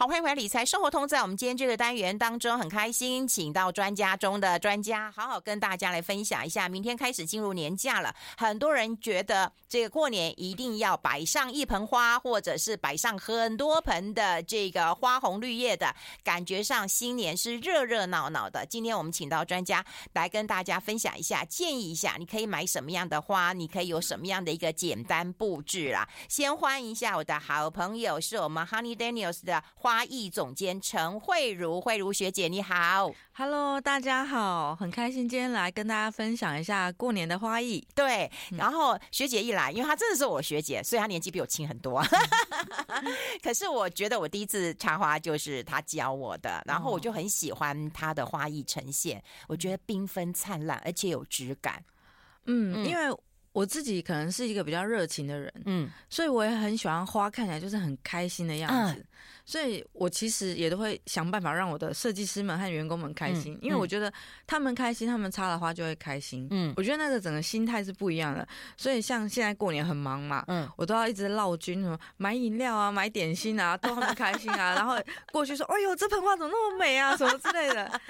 好，欢迎回来，理财生活通。在我们今天这个单元当中，很开心，请到专家中的专家，好好跟大家来分享一下。明天开始进入年假了，很多人觉得这个过年一定要摆上一盆花，或者是摆上很多盆的这个花红绿叶的，感觉上新年是热热闹闹的。今天我们请到专家来跟大家分享一下，建议一下你可以买什么样的花，你可以有什么样的一个简单布置啦。先欢迎一下我的好朋友，是我们 Honey Daniels 的花。花艺总监陈慧茹，慧茹学姐你好，Hello，大家好，很开心今天来跟大家分享一下过年的花艺。对，然后学姐一来，因为她真的是我学姐，所以她年纪比我轻很多。可是我觉得我第一次插花就是她教我的，然后我就很喜欢她的花艺呈现，我觉得缤纷灿烂，而且有质感。嗯，因为。我自己可能是一个比较热情的人，嗯，所以我也很喜欢花看起来就是很开心的样子，嗯、所以我其实也都会想办法让我的设计师们和员工们开心，嗯、因为我觉得他们开心，他们插了花就会开心，嗯，我觉得那个整个心态是不一样的。所以像现在过年很忙嘛，嗯，我都要一直绕军什么买饮料啊、买点心啊，逗他们开心啊，然后过去说：“哎呦，这盆花怎么那么美啊？”什么之类的。哎、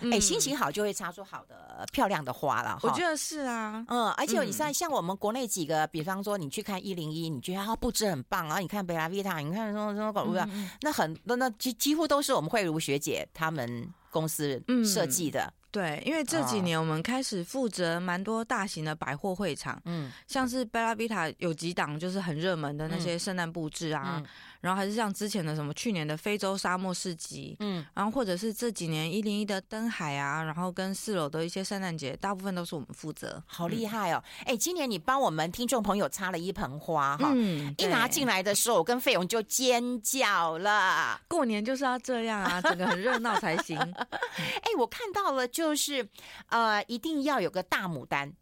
嗯欸，心情好就会插出好的漂亮的花了。我觉得是啊，嗯，而且你在像。像我们国内几个，比方说你去看一零一，你觉得它布置很棒，然后你看贝拉维塔，你看什么什么广告那很那那几几乎都是我们慧如学姐他们公司设计的。嗯对，因为这几年我们开始负责蛮多大型的百货会场，嗯，像是贝拉维塔有几档就是很热门的那些圣诞布置啊，嗯、然后还是像之前的什么去年的非洲沙漠市集，嗯，然后或者是这几年一零一的灯海啊，然后跟四楼的一些圣诞节，大部分都是我们负责，好厉害哦！哎、嗯，今年你帮我们听众朋友插了一盆花哈，嗯，一拿进来的时候，我跟费勇就尖叫了。过年就是要这样啊，整个很热闹才行。哎，我看到了就。就是，呃，一定要有个大牡丹，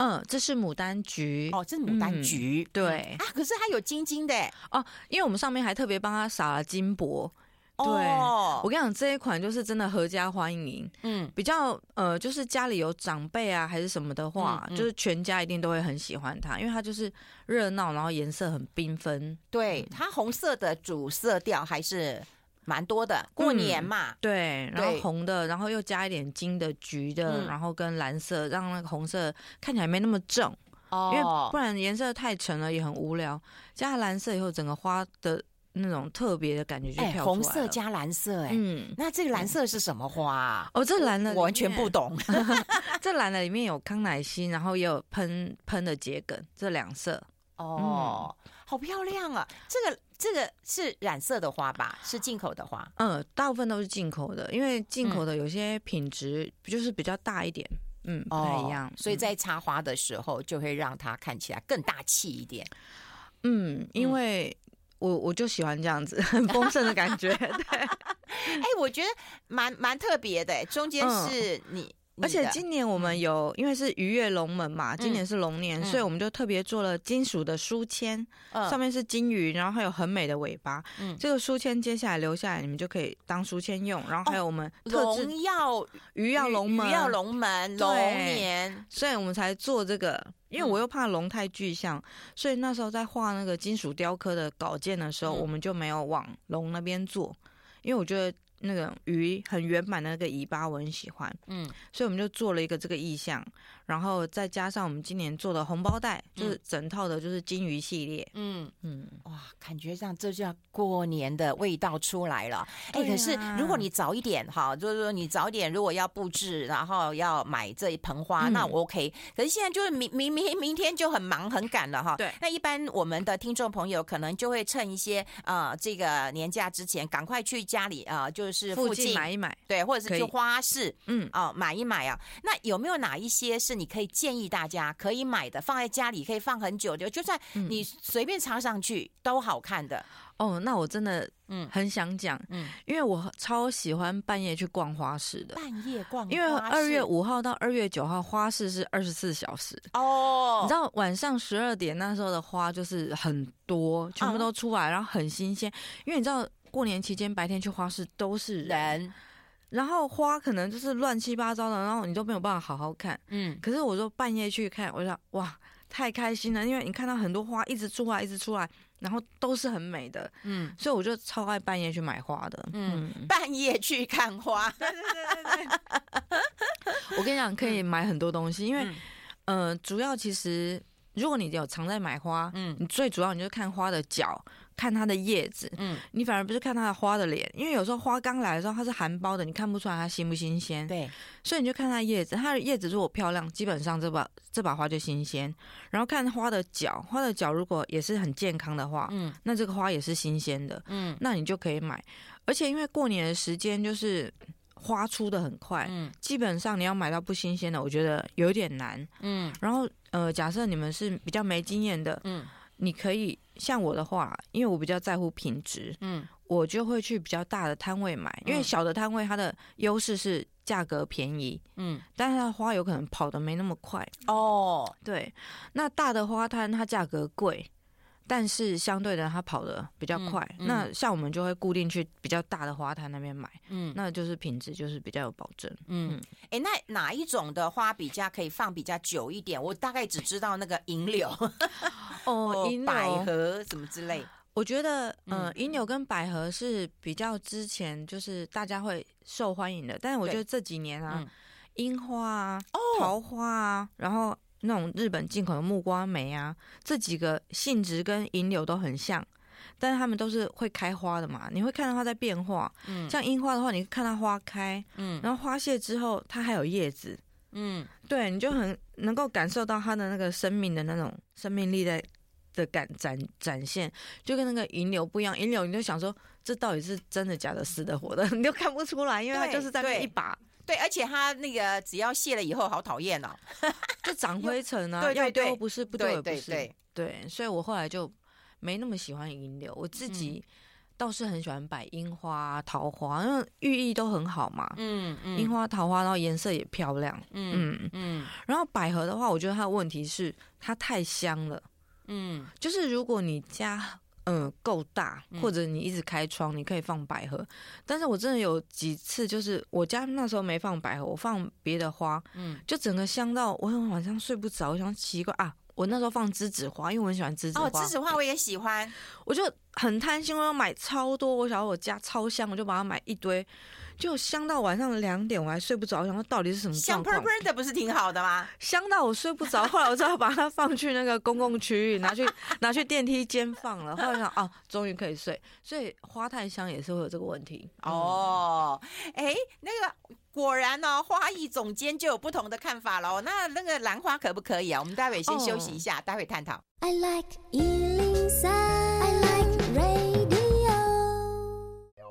嗯，这是牡丹菊哦，这是牡丹菊，嗯、对啊，可是它有金金的哦，因为我们上面还特别帮它撒了金箔。对，哦、我跟你讲，这一款就是真的合家欢迎，嗯，比较呃，就是家里有长辈啊还是什么的话，嗯嗯、就是全家一定都会很喜欢它，因为它就是热闹，然后颜色很缤纷，对，它红色的主色调还是。蛮多的，过年嘛，嗯、对，然后红的，然后又加一点金的、橘的，嗯、然后跟蓝色，让那个红色看起来没那么正，哦，因为不然颜色太沉了也很无聊。加蓝色以后，整个花的那种特别的感觉就跳出来了。红色加蓝色，哎，嗯，那这个蓝色是什么花啊？哦，这蓝的我完全不懂。这蓝的里面有康乃馨，然后也有喷喷的桔梗，这两色。哦，嗯、好漂亮啊！这个。这个是染色的花吧？是进口的花？嗯，大部分都是进口的，因为进口的有些品质就是比较大一点，嗯，不太一样，哦，所以在插花的时候就会让它看起来更大气一点。嗯，因为我我就喜欢这样子很 丰盛的感觉。对，哎，我觉得蛮蛮特别的，中间是你。嗯而且今年我们有，因为是鱼跃龙门嘛，今年是龙年，所以我们就特别做了金属的书签，上面是金鱼，然后还有很美的尾巴。嗯，这个书签接下来留下来，你们就可以当书签用。然后还有我们龙耀鱼跃龙门，鱼跃龙门龙年，所以我们才做这个。因为我又怕龙太具象，所以那时候在画那个金属雕刻的稿件的时候，我们就没有往龙那边做，因为我觉得。那个鱼很圆满的那个尾巴，我很喜欢，嗯，所以我们就做了一个这个意象，然后再加上我们今年做的红包袋，就是整套的，就是金鱼系列，嗯嗯，哇，感觉上这就要过年的味道出来了。哎，可是如果你早一点哈，就是说你早一点，如果要布置，然后要买这一盆花，那我 OK。可是现在就是明明明明天就很忙很赶了哈。对，那一般我们的听众朋友可能就会趁一些呃这个年假之前，赶快去家里啊，就。就是附近买一买，对，或者是去花市，嗯，哦，买一买啊。那有没有哪一些是你可以建议大家可以买的，放在家里可以放很久的，就算你随便插上去都好看的？哦，那我真的嗯。很想讲，嗯，因为我超喜欢半夜去逛花市的，半夜逛，因为二月五号到二月九号花市是二十四小时。哦，你知道晚上十二点那时候的花就是很多，全部都出来，然后很新鲜，因为你知道。过年期间白天去花市都是人，然后花可能就是乱七八糟的，然后你都没有办法好好看。嗯，可是我说半夜去看，我想哇，太开心了，因为你看到很多花一直出来，一直出来，然后都是很美的，嗯，所以我就超爱半夜去买花的，嗯，半夜去看花，对对对对对。我跟你讲，可以买很多东西，因为，呃，主要其实如果你有常在买花，嗯，你最主要你就看花的脚。看它的叶子，嗯，你反而不是看它的花的脸，因为有时候花刚来的时候它是含苞的，你看不出来它新不新鲜。对，所以你就看它叶子，它的叶子如果漂亮，基本上这把这把花就新鲜。然后看花的脚，花的脚如果也是很健康的话，嗯，那这个花也是新鲜的，嗯，那你就可以买。而且因为过年的时间就是花出的很快，嗯，基本上你要买到不新鲜的，我觉得有点难，嗯。然后呃，假设你们是比较没经验的，嗯。你可以像我的话，因为我比较在乎品质，嗯，我就会去比较大的摊位买，因为小的摊位它的优势是价格便宜，嗯，但是它的花有可能跑得没那么快哦。对，那大的花摊它价格贵。但是相对的，它跑的比较快。嗯嗯、那像我们就会固定去比较大的花摊那边买，嗯，那就是品质就是比较有保证。嗯，哎、嗯欸，那哪一种的花比较可以放比较久一点？我大概只知道那个银柳，哦，银百合什么之类。我觉得，嗯、呃，银柳跟百合是比较之前就是大家会受欢迎的，但是我觉得这几年啊，樱、嗯、花啊，桃花啊，然后。那种日本进口的木瓜梅啊，这几个性质跟银柳都很像，但是它们都是会开花的嘛。你会看到它在变化，嗯，像樱花的话，你看它花开，嗯，然后花谢之后，它还有叶子，嗯，对，你就很能够感受到它的那个生命的那种生命力在的感展展现，就跟那个银柳不一样。银柳你就想说，这到底是真的假的，死的活的，你就看不出来，因为它就是在那一把。对，而且它那个只要卸了以后，好讨厌哦，就长灰尘啊。对对对，不是不对不是，对，对，所以我后来就没那么喜欢银柳。我自己倒是很喜欢摆樱花、桃花，因为寓意都很好嘛。嗯嗯，樱花、桃花，然后颜色也漂亮。嗯嗯嗯。然后百合的话，我觉得它的问题是它太香了。嗯，就是如果你家。嗯，够大，或者你一直开窗，你可以放百合。嗯、但是我真的有几次，就是我家那时候没放百合，我放别的花，嗯，就整个香到我晚上睡不着。我想奇怪啊，我那时候放栀子花，因为我很喜欢栀子花。哦，栀子花我也喜欢，我就很贪心，我要买超多。我想要我家超香，我就把它买一堆。就香到晚上两点，我还睡不着，我想说到底是什么？香喷喷的不是挺好的吗？香到我睡不着，后来我只好把它放去那个公共区域，拿去拿去电梯间放了。后来想，哦，终于可以睡。所以花太香也是会有这个问题。哦，哎、欸，那个果然呢、哦，花艺总监就有不同的看法喽。那那个兰花可不可以啊？我们待会先休息一下，哦、待会探讨。I like 103, I like radio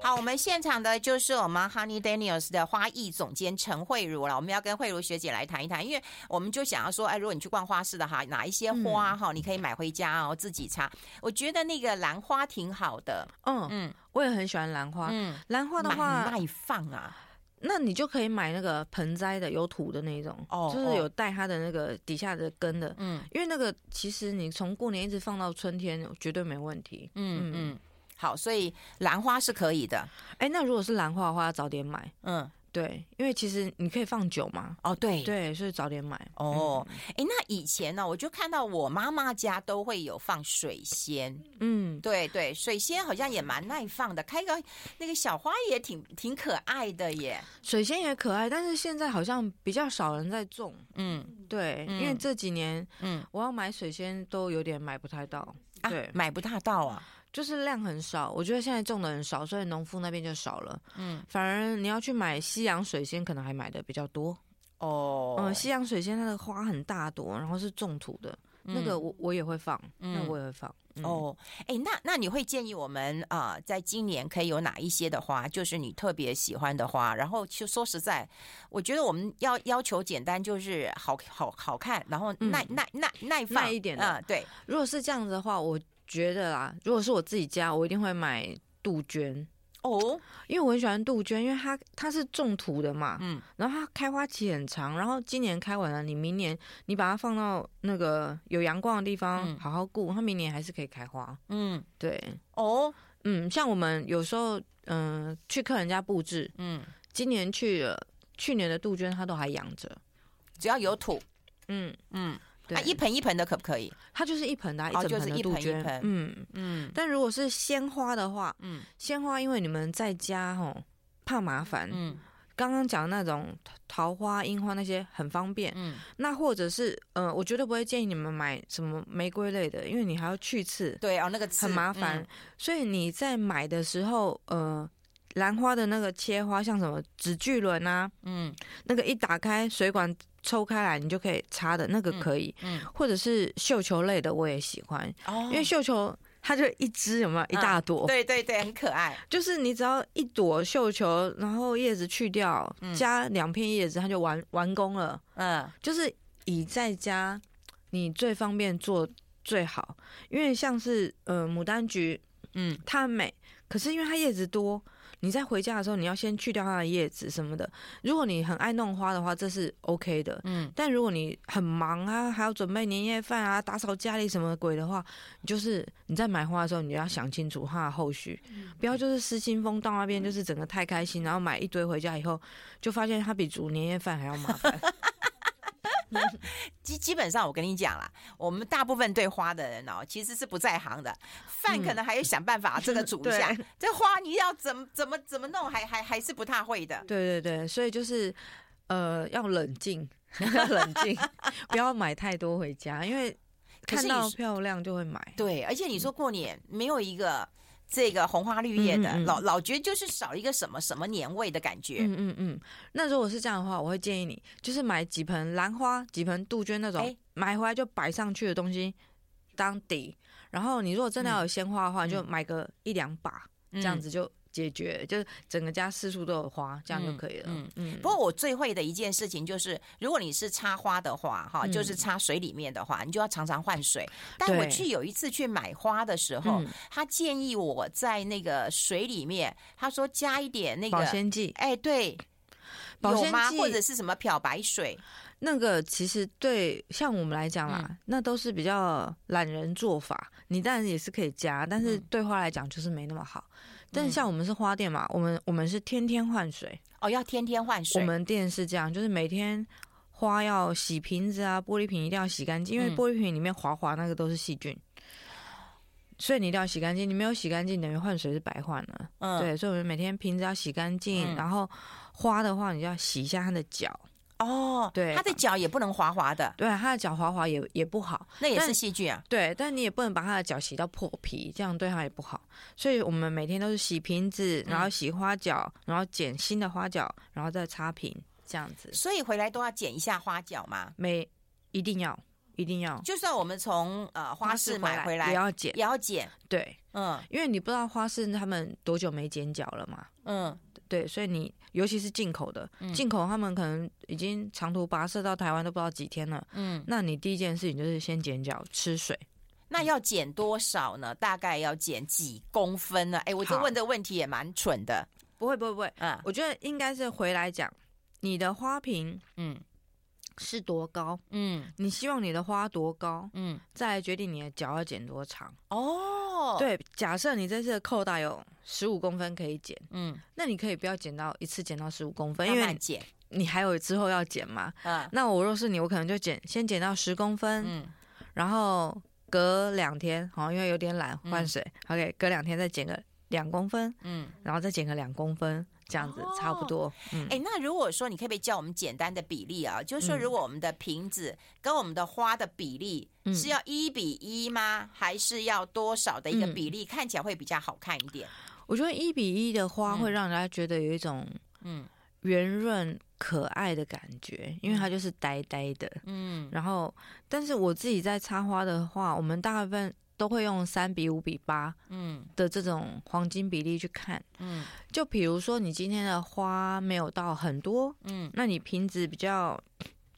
好，我们现场的就是我们 Honey Daniels 的花艺总监陈慧茹了。我们要跟慧茹学姐来谈一谈，因为我们就想要说，哎，如果你去逛花市的哈，哪一些花哈，你可以买回家哦，自己插。我觉得那个兰花挺好的，嗯嗯，我也很喜欢兰花。嗯，兰花的话很耐放啊，那你就可以买那个盆栽的，有土的那种，哦，就是有带它的那个底下的根的，嗯，因为那个其实你从过年一直放到春天，绝对没问题。嗯嗯。好，所以兰花是可以的。哎、欸，那如果是兰花的话，要早点买。嗯，对，因为其实你可以放久嘛。哦，对，对，所以早点买。哦，哎、嗯欸，那以前呢，我就看到我妈妈家都会有放水仙。嗯，对对，水仙好像也蛮耐放的，开个那个小花也挺挺可爱的耶。水仙也可爱，但是现在好像比较少人在种。嗯，对，嗯、因为这几年，嗯，我要买水仙都有点买不太到。对，啊、买不大到啊。就是量很少，我觉得现在种的很少，所以农夫那边就少了。嗯，反而你要去买西洋水仙，可能还买的比较多。哦，嗯，西洋水仙它的花很大朵，然后是种土的，嗯、那个我我也会放，嗯、那、我也会放。嗯、哦，哎、欸，那那你会建议我们啊、呃，在今年可以有哪一些的花，就是你特别喜欢的花？然后就说实在，我觉得我们要要求简单，就是好好好看，然后耐、嗯、耐耐耐放耐一点的。嗯，对。如果是这样子的话，我。觉得啦，如果是我自己家，我一定会买杜鹃哦，因为我很喜欢杜鹃，因为它它是种土的嘛，嗯，然后它开花期很长，然后今年开完了，你明年你把它放到那个有阳光的地方好好顾，它明年还是可以开花，嗯，对，哦，嗯，像我们有时候嗯、呃、去客人家布置，嗯，今年去了，去年的杜鹃它都还养着，只要有土，嗯。嗯。对，一盆一盆的可不可以？它就是一盆的，一整盆的杜鹃。嗯。嗯。但如果是鲜花的话，嗯，鲜花因为你们在家吼怕麻烦，嗯。刚刚讲的那种桃花、樱花那些很方便，嗯，那或者是呃，我绝对不会建议你们买什么玫瑰类的，因为你还要去刺，对哦，那个刺很麻烦，嗯、所以你在买的时候，呃，兰花的那个切花，像什么纸巨轮啊，嗯，那个一打开水管抽开来，你就可以插的那个可以，嗯，嗯或者是绣球类的，我也喜欢，哦，因为绣球。它就一只有没有一大朵？嗯？对对对，很可爱。就是你只要一朵绣球，然后叶子去掉，加两片叶子，它就完完工了。嗯，就是以在家你最方便做最好，因为像是呃牡丹菊，嗯，它很美，可是因为它叶子多。你在回家的时候，你要先去掉它的叶子什么的。如果你很爱弄花的话，这是 OK 的。嗯，但如果你很忙啊，还要准备年夜饭啊，打扫家里什么鬼的话，就是你在买花的时候，你要想清楚它的后续，不要就是失心疯到那边，就是整个太开心，然后买一堆回家以后，就发现它比煮年夜饭还要麻烦。基基本上，我跟你讲啦，我们大部分对花的人哦，其实是不在行的。饭可能还要想办法 这个煮一下，嗯、这花你要怎么怎么怎么弄，还还还是不太会的。对对对，所以就是呃，要冷静，要冷静，不要买太多回家，因为看到漂亮就会买。对，而且你说过年没有一个。这个红花绿叶的，嗯嗯嗯老老觉得就是少一个什么什么年味的感觉。嗯嗯嗯。那如果是这样的话，我会建议你就是买几盆兰花、几盆杜鹃那种，欸、买回来就摆上去的东西当底。然后你如果真的要有鲜花的话，嗯、就买个一两把，嗯、这样子就。解决就是整个家四处都有花，这样就可以了。嗯嗯。嗯，不过我最会的一件事情就是，如果你是插花的话，哈、嗯，就是插水里面的话，你就要常常换水。但我去有一次去买花的时候，他建议我在那个水里面，他说加一点那个保鲜剂。哎，对，保鲜剂或者是什么漂白水。那个其实对像我们来讲啦，嗯、那都是比较懒人做法。你当然也是可以加，但是对花来讲就是没那么好。但是像我们是花店嘛，我们我们是天天换水哦，要天天换水。我们店是这样，就是每天花要洗瓶子啊，玻璃瓶一定要洗干净，因为玻璃瓶里面滑滑那个都是细菌，所以你一定要洗干净。你没有洗干净，等于换水是白换了。嗯，对，所以我们每天瓶子要洗干净，然后花的话，你就要洗一下它的脚。哦，对，他的脚也不能滑滑的，对，他的脚滑滑也也不好，那也是细菌啊。对，但你也不能把他的脚洗到破皮，这样对他也不好。所以我们每天都是洗瓶子，然后洗花脚，然后剪新的花脚，然后再擦瓶，这样子。所以回来都要剪一下花脚吗？每，一定要，一定要。就算我们从呃花市买回来，也要剪，也要剪。对，嗯，因为你不知道花市他们多久没剪脚了嘛。嗯。对，所以你尤其是进口的，进口他们可能已经长途跋涉到台湾都不知道几天了。嗯，那你第一件事情就是先剪脚吃水。那要剪多少呢？大概要剪几公分呢？哎，我就问这个问题也蛮蠢的。不会，不会，不会。嗯，我觉得应该是回来讲你的花瓶，嗯，是多高？嗯，你希望你的花多高？嗯，再来决定你的脚要剪多长。哦，对，假设你这次的扣带有。十五公分可以剪，嗯，那你可以不要剪到一次剪到十五公分，因为剪你还有之后要剪嘛，嗯，那我若是你，我可能就剪先剪到十公分，嗯，然后隔两天，好，因为有点懒换水，嗯，OK，隔两天再剪个两公分，嗯，然后再剪个两公分。这样子差不多。哎、哦嗯欸，那如果说你可不可以教我们简单的比例啊？就是说，如果我们的瓶子跟我们的花的比例是要一比一吗？嗯、还是要多少的一个比例，看起来会比较好看一点？我觉得一比一的花会让人家觉得有一种嗯圆润可爱的感觉，因为它就是呆呆的。嗯，然后，但是我自己在插花的话，我们大部分。都会用三比五比八，嗯。的这种黄金比例去看，嗯，就比如说你今天的花没有到很多，嗯，那你瓶子比较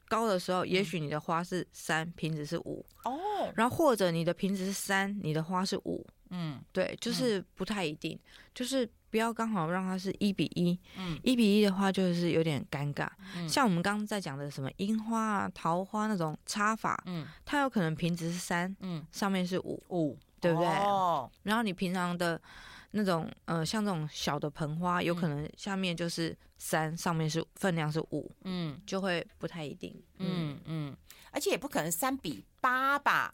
高的时候，也许你的花是三，瓶子是五，哦，然后或者你的瓶子是三，你的花是五，嗯，对，就是不太一定，就是。不要刚好让它是一比一，嗯，一比一的话就是有点尴尬。嗯，像我们刚刚在讲的什么樱花啊、桃花那种插法，嗯，它有可能瓶子是三，嗯，上面是五五，对不对？哦，然后你平常的那种呃，像这种小的盆花，有可能下面就是三，上面是分量是五，嗯，就会不太一定。嗯嗯。而且也不可能三比八吧？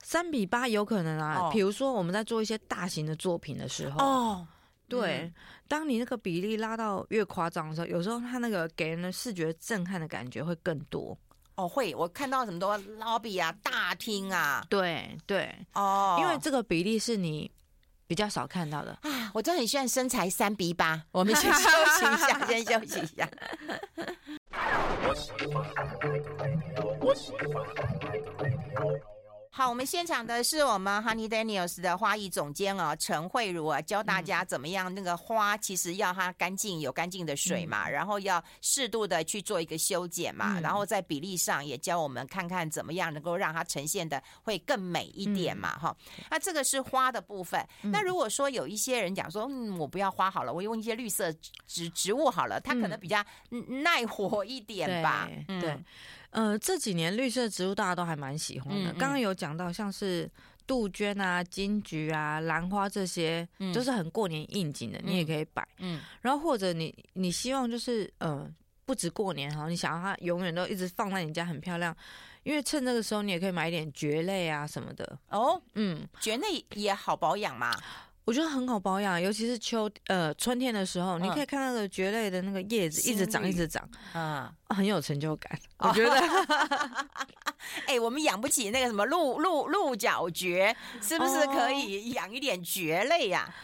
三比八有可能啊。比、哦、如说我们在做一些大型的作品的时候，哦，对，嗯、当你那个比例拉到越夸张的时候，有时候它那个给人的视觉震撼的感觉会更多。哦，会，我看到很多 lobby 啊，大厅啊，对对，哦，因为这个比例是你比较少看到的啊。我真的很喜欢身材三比八，我们先休息一下，先休息一下。好，我们现场的是我们 Honey Daniels 的花艺总监啊，陈慧茹啊，教大家怎么样那个花，其实要它干净，有干净的水嘛，嗯、然后要适度的去做一个修剪嘛，嗯、然后在比例上也教我们看看怎么样能够让它呈现的会更美一点嘛，哈、嗯。那这个是花的部分。嗯、那如果说有一些人讲说，嗯，我不要花好了，我用一些绿色植植物好了，它可能比较耐活一点吧，嗯、对。呃，这几年绿色植物大家都还蛮喜欢的。刚刚、有讲到像是杜鹃啊、金桔啊、兰花这些，嗯、就是很过年应景的，你也可以摆。嗯，然后或者你你希望就是呃，不止过年哈，你想要它永远都一直放在你家很漂亮，因为趁这个时候你也可以买一点蕨类啊什么的。哦，嗯，蕨类也好保养嘛。我觉得很好保养，尤其是秋呃春天的时候，嗯、你可以看那个蕨类的那个叶子一直长一直长，啊，很有成就感。哦、我觉得，哎、欸，我们养不起那个什么鹿鹿鹿角蕨，是不是可以养一点蕨类呀、啊？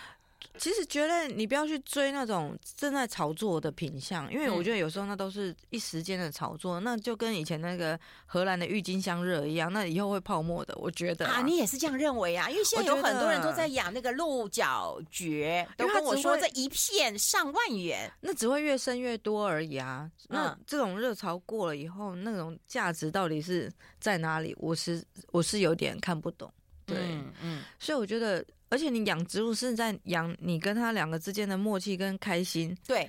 其实觉得你不要去追那种正在炒作的品相，因为我觉得有时候那都是一时间的炒作，那就跟以前那个荷兰的郁金香热一样，那以后会泡沫的。我觉得啊，啊，你也是这样认为啊？因为现在 有很多人都在养那个鹿角蕨，都跟我说这一片上万元，那只会越生越多而已啊。那这种热潮过了以后，那种价值到底是在哪里？我是我是有点看不懂。对，嗯，嗯，所以我觉得。而且你养植物是在养你跟他两个之间的默契跟开心。对，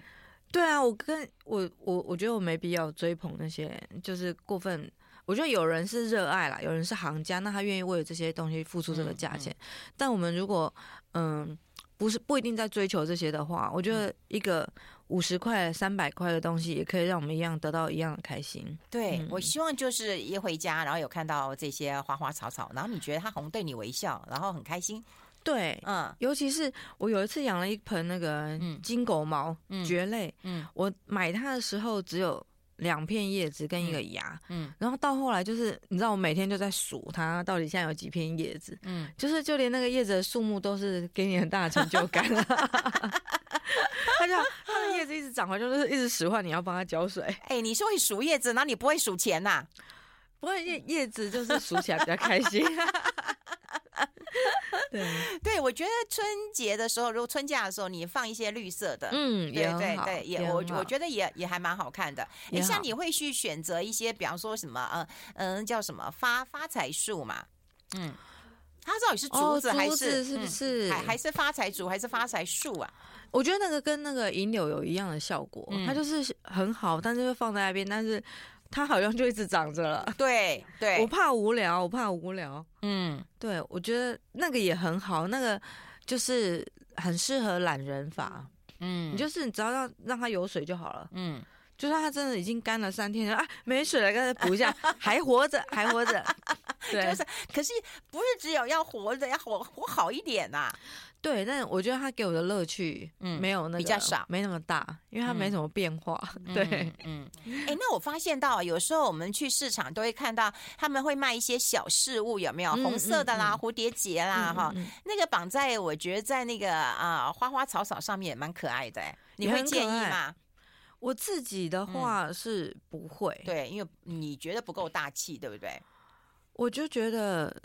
对啊，我跟我我我觉得我没必要追捧那些，就是过分。我觉得有人是热爱啦，有人是行家，那他愿意为了这些东西付出这个价钱。嗯嗯、但我们如果嗯不是不一定在追求这些的话，我觉得一个五十块、三百块的东西也可以让我们一样得到一样的开心。对，嗯、我希望就是一回家，然后有看到这些花花草草，然后你觉得他红对你微笑，然后很开心。对，嗯，尤其是我有一次养了一盆那个金狗毛蕨类，嗯，我买它的时候只有两片叶子跟一个芽，嗯，然后到后来就是你知道我每天就在数它到底现在有几片叶子，嗯，就是就连那个叶子的数目都是给你很大的成就感，它就它的叶子一直长回来，就是一直使唤你要帮它浇水。哎，你是会数叶子，那你不会数钱呐？不会叶叶子就是数起来比较开心。对对，我觉得春节的时候，如果春假的时候，你放一些绿色的，嗯，对对对，也我我觉得也也还蛮好看的。你像你会去选择一些，比方说什么，嗯嗯，叫什么发发财树嘛，嗯，它到底是竹子还是是不是还还是发财竹还是发财树啊？我觉得那个跟那个银柳有一样的效果，它就是很好，但是会放在那边，但是。它好像就一直长着了。对对，我怕无聊，我怕无聊。嗯，对，我觉得那个也很好，那个就是很适合懒人法。嗯，你就是你只要让让它有水就好了。嗯，就算它真的已经干了三天了啊，没水了，刚才补一下，还活着，还活着。对，就是，可是不是只有要活着，要活活好一点呐、啊。对，但我觉得他给我的乐趣，嗯，没有那个比较少，没那么大，因为他没什么变化。嗯、对，嗯，哎、欸，那我发现到有时候我们去市场都会看到他们会卖一些小饰物，有没有红色的啦、蝴蝶结啦，哈、那个绑在我觉得在那个啊花花草草上面也蛮可爱的，你会建议吗？我自己的话是不会，嗯、对，因为你觉得不够大气，对不对？我就觉得。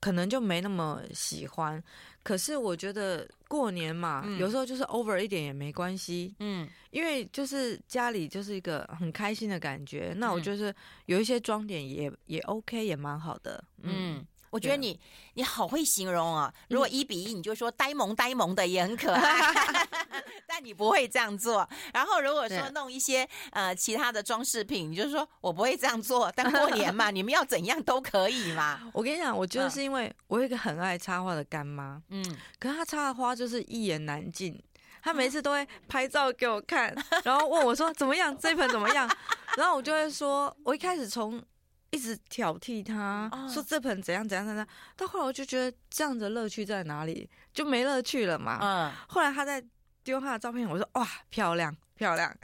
可能就没那么喜欢，可是我觉得过年嘛，嗯、有时候就是 over 一点也没关系，嗯，因为就是家里就是一个很开心的感觉，那我就是有一些装点也也 OK，也蛮好的，嗯。嗯我觉得你你好会形容啊！如果一比一，你就说呆萌呆萌的也很可爱，但你不会这样做。然后如果说弄一些呃其他的装饰品，你就说我不会这样做。但过年嘛，你们要怎样都可以嘛。我跟你讲，我觉得是因为我有一个很爱插花的干妈，嗯，可是她插的花就是一言难尽。她每次都会拍照给我看，然后问我说怎么样，这盆怎么样？然后我就会说，我一开始从一直挑剔他，哦、说这盆怎样怎样怎样。到后来我就觉得这样的乐趣在哪里？就没乐趣了嘛。嗯。后来他在丢他的照片，我说哇，漂亮漂亮。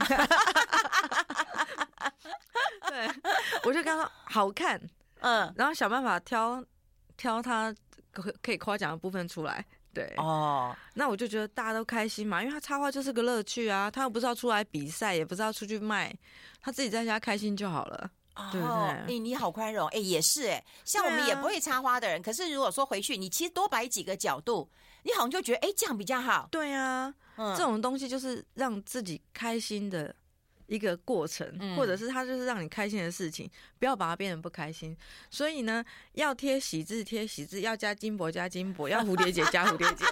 对，我就跟他说好看，嗯，然后想办法挑挑他可可以夸奖的部分出来。对哦，那我就觉得大家都开心嘛，因为他插画就是个乐趣啊，他又不是要出来比赛，也不是要出去卖，他自己在家开心就好了。哦，你你好宽容，哎，也是哎，像我们也不会插花的人，啊、可是如果说回去，你其实多摆几个角度，你好像就觉得哎这样比较好。对啊，嗯，这种东西就是让自己开心的。一个过程，或者是它就是让你开心的事情，嗯、不要把它变得不开心。所以呢，要贴喜字贴喜字，要加金箔加金箔，要 蝴蝶结加蝴蝶结，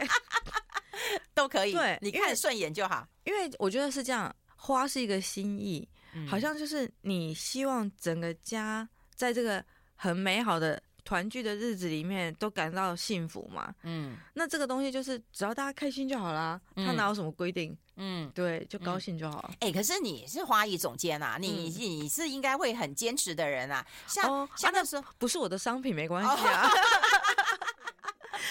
都可以。对，你看顺眼就好。因为我觉得是这样，花是一个心意，嗯、好像就是你希望整个家在这个很美好的团聚的日子里面都感到幸福嘛。嗯，那这个东西就是只要大家开心就好啦，他哪有什么规定？嗯，对，就高兴就好。哎、嗯欸，可是你是花艺总监啊，你、嗯、你是应该会很坚持的人啊。像、哦、像那时候、啊、不是我的商品没关系啊。哦、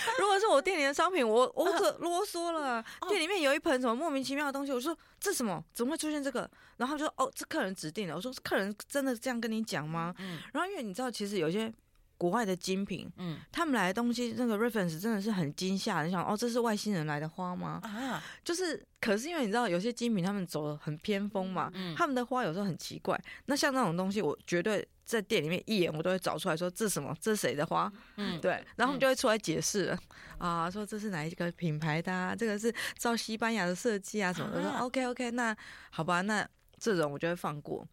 如果是我店里的商品，我我可啰嗦了。哦、店里面有一盆什么莫名其妙的东西，我说这什么？怎么会出现这个？然后就说哦，这客人指定的。我说客人真的这样跟你讲吗？嗯。然后因为你知道，其实有些。国外的精品，嗯，他们来的东西那个 reference 真的是很惊吓。你想，哦，这是外星人来的花吗？啊，就是，可是因为你知道，有些精品他们走的很偏锋嘛，嗯，他们的花有时候很奇怪。那像那种东西，我绝对在店里面一眼我都会找出来说，这是什么？这是谁的花？嗯，对，然后他们就会出来解释了，嗯、啊，说这是哪一个品牌的？啊？这个是照西班牙的设计啊什么的。啊、说 OK OK，那好吧，那这种我就会放过。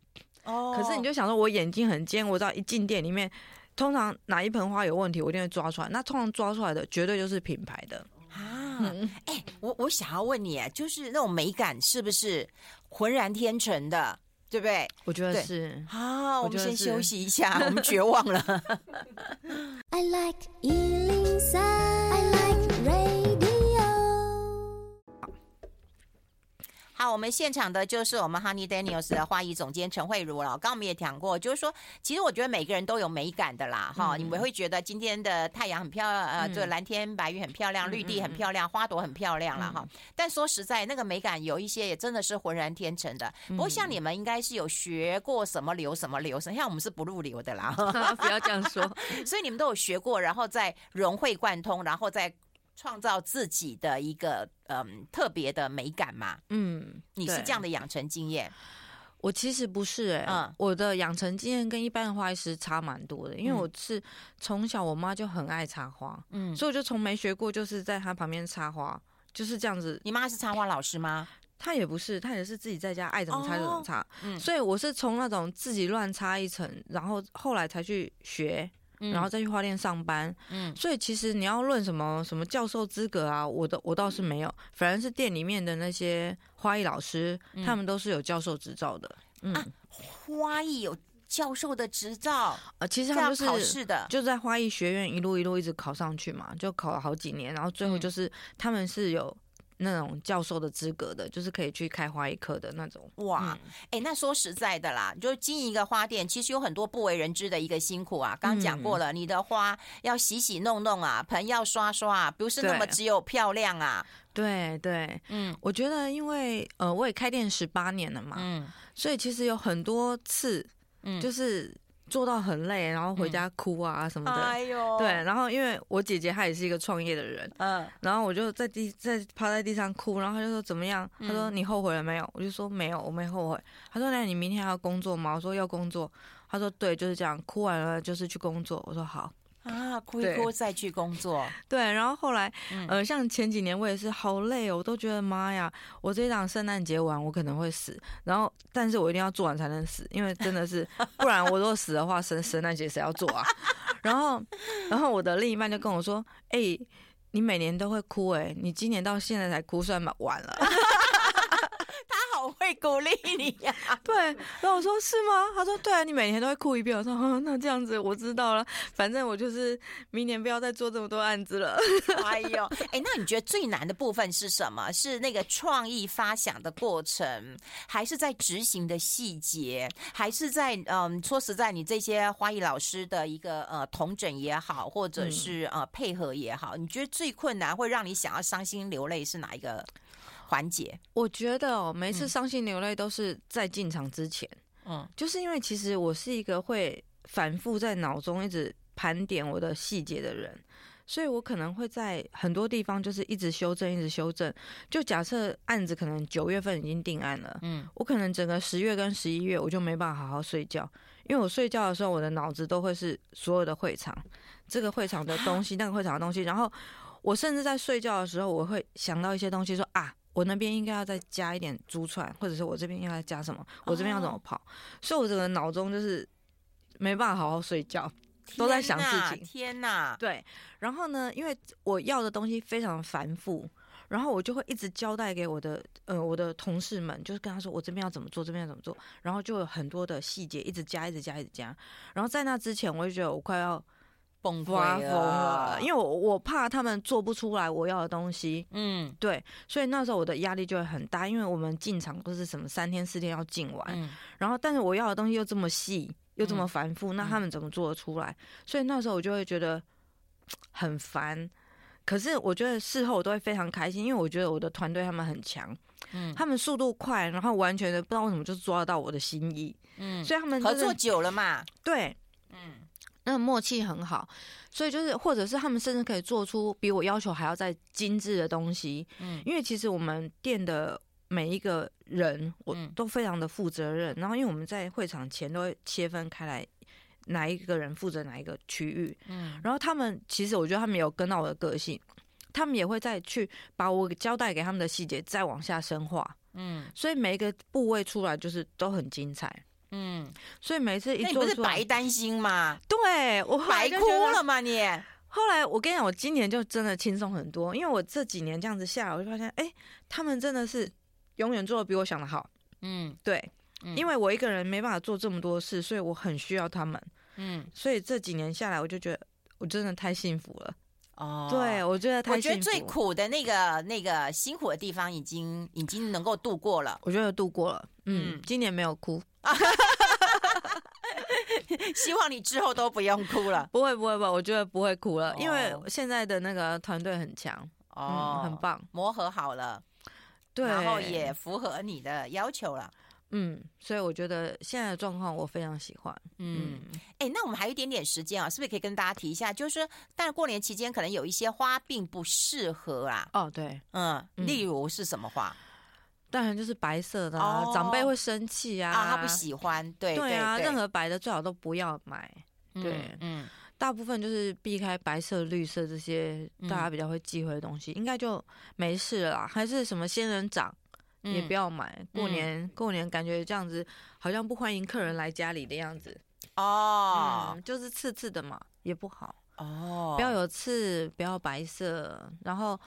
哦，可是你就想说，我眼睛很尖，我知道一进店里面。通常哪一盆花有问题，我一定会抓出来。那通常抓出来的绝对就是品牌的啊！哎、欸，我我想要问你，就是那种美感是不是浑然天成的，对不对？我觉得是。好，我们先休息一下，我们绝望了。I like 103, I like 好，我们现场的就是我们 Honey Daniels 的花艺总监陈慧茹了。刚刚我们也讲过，就是说，其实我觉得每个人都有美感的啦，哈、嗯。你们会觉得今天的太阳很漂亮，呃，这个蓝天白云很漂亮，绿地很漂亮，花朵很漂亮了哈。但说实在，那个美感有一些也真的是浑然天成的。不过像你们应该是有学过什么流什么流，像我们是不入流的啦。不要这样说。所以你们都有学过，然后再融会贯通，然后再。创造自己的一个嗯特别的美感嘛，嗯，你是这样的养成经验？我其实不是哎、欸，嗯，我的养成经验跟一般的花艺师差蛮多的，因为我是从小我妈就很爱插花，嗯，所以我就从没学过，就是在她旁边插花，就是这样子。你妈是插花老师吗？她也不是，她也是自己在家爱怎么插就怎么插，哦嗯、所以我是从那种自己乱插一层，然后后来才去学。然后再去花店上班，嗯，所以其实你要论什么什么教授资格啊，我的我倒是没有，反而是店里面的那些花艺老师，嗯、他们都是有教授执照的，嗯，啊、花艺有教授的执照，呃，其实他们就是考试的，就在花艺学院一路一路一直考上去嘛，就考了好几年，然后最后就是、嗯、他们是有。那种教授的资格的，就是可以去开花艺课的那种。哇，哎、嗯欸，那说实在的啦，就经营一个花店，其实有很多不为人知的一个辛苦啊。刚刚讲过了，嗯、你的花要洗洗弄弄啊，盆要刷刷啊，不是那么只有漂亮啊。对对，嗯，我觉得因为呃，我也开店十八年了嘛，嗯，所以其实有很多次，嗯，就是。做到很累，然后回家哭啊什么的。哎呦，对，然后因为我姐姐她也是一个创业的人，嗯，然后我就在地在趴在地上哭，然后她就说怎么样？她说你后悔了没有？我就说没有，我没后悔。她说那你明天还要工作吗？我说要工作。她说对，就是这样，哭完了就是去工作。我说好。啊，哭一哭再去工作。对，然后后来，呃，像前几年我也是好累哦，我都觉得妈呀，我这一场圣诞节完我可能会死，然后但是我一定要做完才能死，因为真的是，不然我如果死的话，圣圣诞节谁要做啊？然后，然后我的另一半就跟我说，哎、欸，你每年都会哭，哎，你今年到现在才哭，算晚了。鼓鼓励你呀、啊。对，然后我说是吗？他说对啊，你每年都会哭一遍。我说、哦、那这样子我知道了，反正我就是明年不要再做这么多案子了。哎呦，哎，那你觉得最难的部分是什么？是那个创意发想的过程，还是在执行的细节，还是在嗯，说实在，你这些花艺老师的一个呃同整也好，或者是呃配合也好，你觉得最困难会让你想要伤心流泪是哪一个？环节，我觉得哦，每次伤心流泪都是在进场之前，嗯，就是因为其实我是一个会反复在脑中一直盘点我的细节的人，所以我可能会在很多地方就是一直修正，一直修正。就假设案子可能九月份已经定案了，嗯，我可能整个十月跟十一月我就没办法好好睡觉，因为我睡觉的时候我的脑子都会是所有的会场，这个会场的东西，那个会场的东西，然后我甚至在睡觉的时候我会想到一些东西，说啊。我那边应该要再加一点珠串，或者是我这边应该加什么？我这边要怎么跑？哦、所以我整个脑中就是没办法好好睡觉，都在想事情。天哪！对，然后呢，因为我要的东西非常繁复，然后我就会一直交代给我的呃我的同事们，就是跟他说我这边要怎么做，这边要怎么做，然后就有很多的细节一直加，一直加，一直加。然后在那之前，我就觉得我快要。崩溃了，因为我我怕他们做不出来我要的东西，嗯，对，所以那时候我的压力就会很大，因为我们进场都是什么三天四天要进完，嗯，然后但是我要的东西又这么细又这么繁复，嗯，那他们怎么做得出来？所以那时候我就会觉得很烦。可是我觉得事后我都会非常开心，因为我觉得我的团队他们很强，嗯，他们速度快，然后完全的不知道为什么就抓到我的心意，嗯，所以他们合作久了嘛，对，嗯。那个默契很好，所以就是，或者是他们甚至可以做出比我要求还要再精致的东西。嗯，因为其实我们店的每一个人，我都非常的负责任。然后，因为我们在会场前都会切分开来，哪一个人负责哪一个区域。嗯，然后他们其实我觉得他们有跟到我的个性，他们也会再去把我交代给他们的细节再往下深化。嗯，所以每一个部位出来就是都很精彩。嗯，所以每次一做，那你不是白担心吗？对，我白哭了吗？你后来我跟你讲，我今年就真的轻松很多，因为我这几年这样子下来，我就发现，哎、欸，他们真的是永远做的比我想的好。嗯，对，因为我一个人没办法做这么多事，所以我很需要他们。嗯，所以这几年下来，我就觉得我真的太幸福了。哦，对，我觉得太。我觉得最苦的那个那个辛苦的地方，已经已经能够度过了。我觉得度过了。嗯，嗯今年没有哭。希望你之后都不用哭了。不会不会不会，我觉得不会哭了，因为现在的那个团队很强，哦、嗯，很棒，磨合好了，对，然后也符合你的要求了，嗯，所以我觉得现在的状况我非常喜欢，嗯，哎、欸，那我们还有一点点时间啊，是不是可以跟大家提一下？就是说，但是过年期间可能有一些花并不适合啊，哦，对，嗯，例如是什么花？当然就是白色的啊，哦、长辈会生气啊，啊，他不喜欢，对对啊，任何白的最好都不要买，对，嗯，大部分就是避开白色、绿色这些大家比较会忌讳的东西，嗯、应该就没事了啦。还是什么仙人掌、嗯、也不要买，过年、嗯、过年感觉这样子好像不欢迎客人来家里的样子哦、嗯，就是刺刺的嘛，也不好哦，不要有刺，不要白色，然后。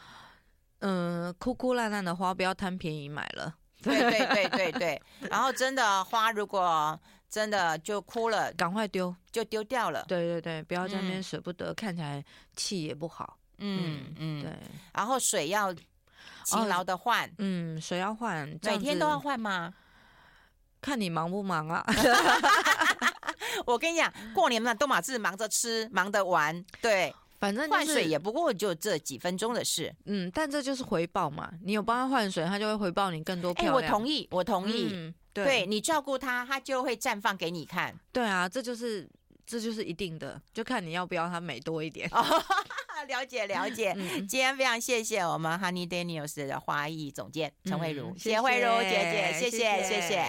嗯，枯枯烂烂的花不要贪便宜买了。对对对对对，然后真的花如果真的就枯了，赶快丢，就丢掉了。对对对，不要在那边舍不得，嗯、看起来气也不好。嗯嗯，对。然后水要勤劳的换、哦。嗯，谁要换，每天都要换吗？看你忙不忙啊。我跟你讲，过年嘛，都马是忙着吃，忙着玩，对。反正换水也不过就这几分钟的事，嗯，但这就是回报嘛。你有帮他换水，他就会回报你更多漂亮。哎，我同意，我同意。嗯、对，对你照顾他，他就会绽放给你看。对啊，这就是这就是一定的，就看你要不要它美多一点。了解了解。嗯、今天非常谢谢我们 Honey Daniels 的花艺总监陈慧如，谢谢慧茹姐姐，谢谢。谢谢